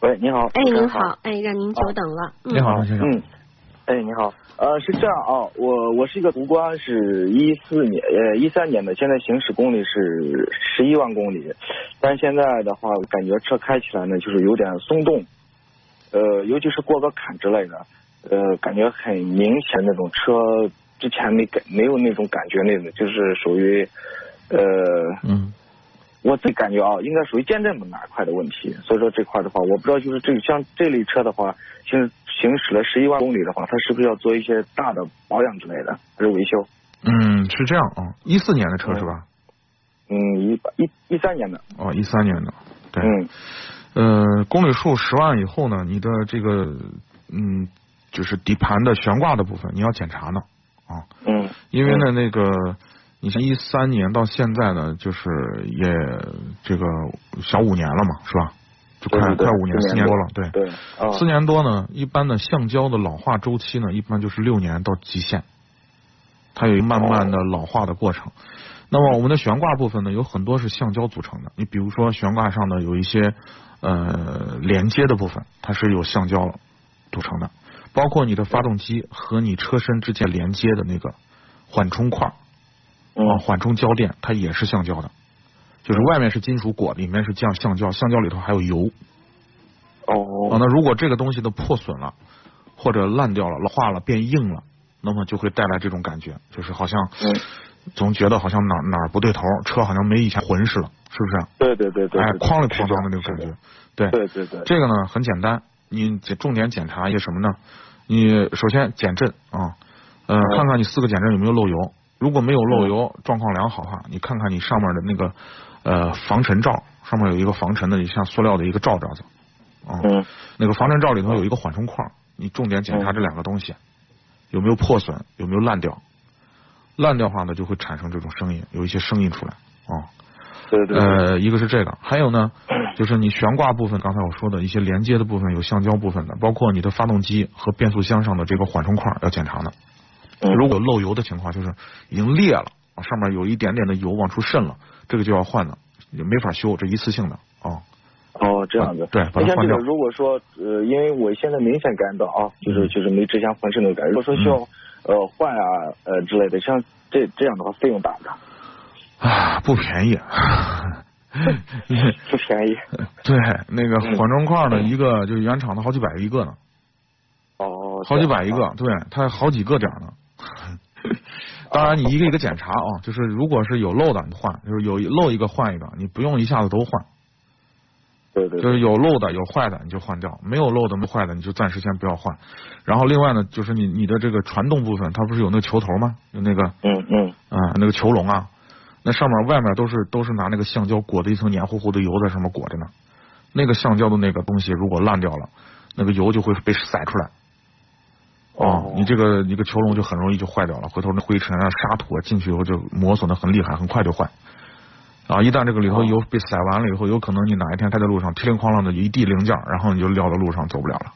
喂，你好。哎，您好。哎，让您久等了。你好，先生。嗯。哎，你好。呃，是这样啊，我我是一个途观，是一四年呃一三年的，现在行驶公里是十一万公里，但是现在的话，感觉车开起来呢，就是有点松动，呃，尤其是过个坎之类的，呃，感觉很明显那种车之前没感没有那种感觉那种，就是属于呃嗯。我自己感觉啊，应该属于减震的哪一块的问题，所以说这块的话，我不知道就是这像这类车的话，行行驶了十一万公里的话，它是不是要做一些大的保养之类的，还是维修？嗯，是这样啊，一四年的车是吧？嗯，一一一三年的。哦，一三年的，对。嗯。呃，公里数十万以后呢，你的这个嗯，就是底盘的悬挂的部分，你要检查呢啊。嗯。因为呢，那个。你像一三年到现在呢，就是也这个小五年了嘛，是吧？就快快五年，四年多了，对。对。四年多呢，一般的橡胶的老化周期呢，一般就是六年到极限，它有一个慢慢的老化的过程。那么我们的悬挂部分呢，有很多是橡胶组成的。你比如说悬挂上的有一些呃连接的部分，它是有橡胶组成的，包括你的发动机和你车身之间连接的那个缓冲块。啊，缓冲胶垫它也是橡胶的，就是外面是金属裹，里面是降橡胶，橡胶里头还有油。哦。啊，那如果这个东西都破损了，或者烂掉了、老化了、变硬了，那么就会带来这种感觉，就是好像总觉得好像哪哪儿不对头，车好像没以前浑似了，是不是？对对对对。哎，哐里哐当的那种感觉。对对对对。这个呢很简单，你重点检查一些什么呢？你首先减震啊，呃，看看你四个减震有没有漏油。如果没有漏油，状况良好哈，你看看你上面的那个呃防尘罩，上面有一个防尘的像塑料的一个罩罩子，啊，那个防尘罩里头有一个缓冲块，你重点检查这两个东西有没有破损，有没有烂掉，烂掉话呢就会产生这种声音，有一些声音出来啊。对对。呃，一个是这个，还有呢，就是你悬挂部分，刚才我说的一些连接的部分有橡胶部分的，包括你的发动机和变速箱上的这个缓冲块要检查的。如果漏油的情况，就是已经裂了，上面有一点点的油往出渗了，这个就要换了，也没法修，这一次性的啊。哦，这样子。对，把它换掉。如果说呃，因为我现在明显感到啊，就是就是没之前浑身的感觉。如果说需要呃换啊呃之类的，像这这样的话，费用大不大？啊，不便宜。不便宜。对，那个缓冲块呢，一个就是原厂的好几百一个呢。哦，好几百一个，对，它好几个点呢。当然，你一个一个检查啊，就是如果是有漏的，你换；就是有漏一个换一个，你不用一下子都换。对对。就是有漏的、有坏的，你就换掉；没有漏的、没坏的，你就暂时先不要换。然后另外呢，就是你你的这个传动部分，它不是有那个球头吗？有那个嗯嗯啊，那个球笼啊，那上面外面都是都是拿那个橡胶裹的一层黏糊糊的油在上面裹着呢。那个橡胶的那个东西如果烂掉了，那个油就会被甩出来。哦，你这个一个球笼就很容易就坏掉了，回头那灰尘啊、沙土啊进去以后就磨损的很厉害，很快就坏。啊，一旦这个里头油被塞完了以后，有可能你哪一天开在路上，叮铃哐啷的一地零件，然后你就撂到路上走不了了。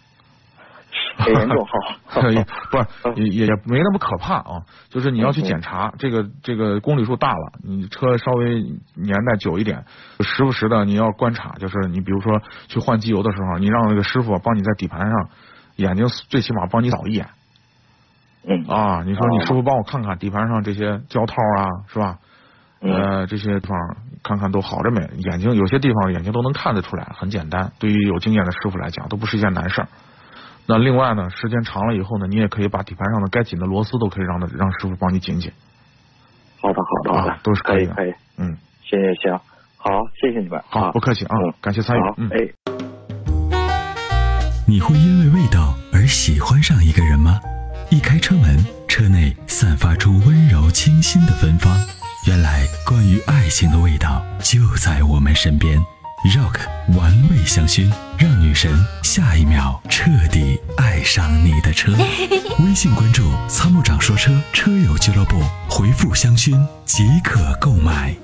很严重哈，不是也也没那么可怕啊，就是你要去检查这个这个公里数大了，你车稍微年代久一点，时不时的你要观察，就是你比如说去换机油的时候，你让那个师傅帮你在底盘上。眼睛最起码帮你扫一眼，嗯啊，你说你师傅帮我看看底盘上这些胶套啊，是吧？呃，这些地方看看都好着没？眼睛有些地方眼睛都能看得出来，很简单。对于有经验的师傅来讲，都不是一件难事儿。那另外呢，时间长了以后呢，你也可以把底盘上的该紧的螺丝都可以让他让师傅帮你紧紧。好的，好的，好的，啊都是可以的可以可以。嗯，行行行，好，谢谢你们。好，不客气啊嗯，感谢参与好。，嗯。哎。你会因为味道而喜欢上一个人吗？一开车门，车内散发出温柔清新的芬芳。原来，关于爱情的味道就在我们身边。Rock 玩味香薰，让女神下一秒彻底爱上你的车。微信关注“参谋长说车”车友俱乐部，回复“香薰”即可购买。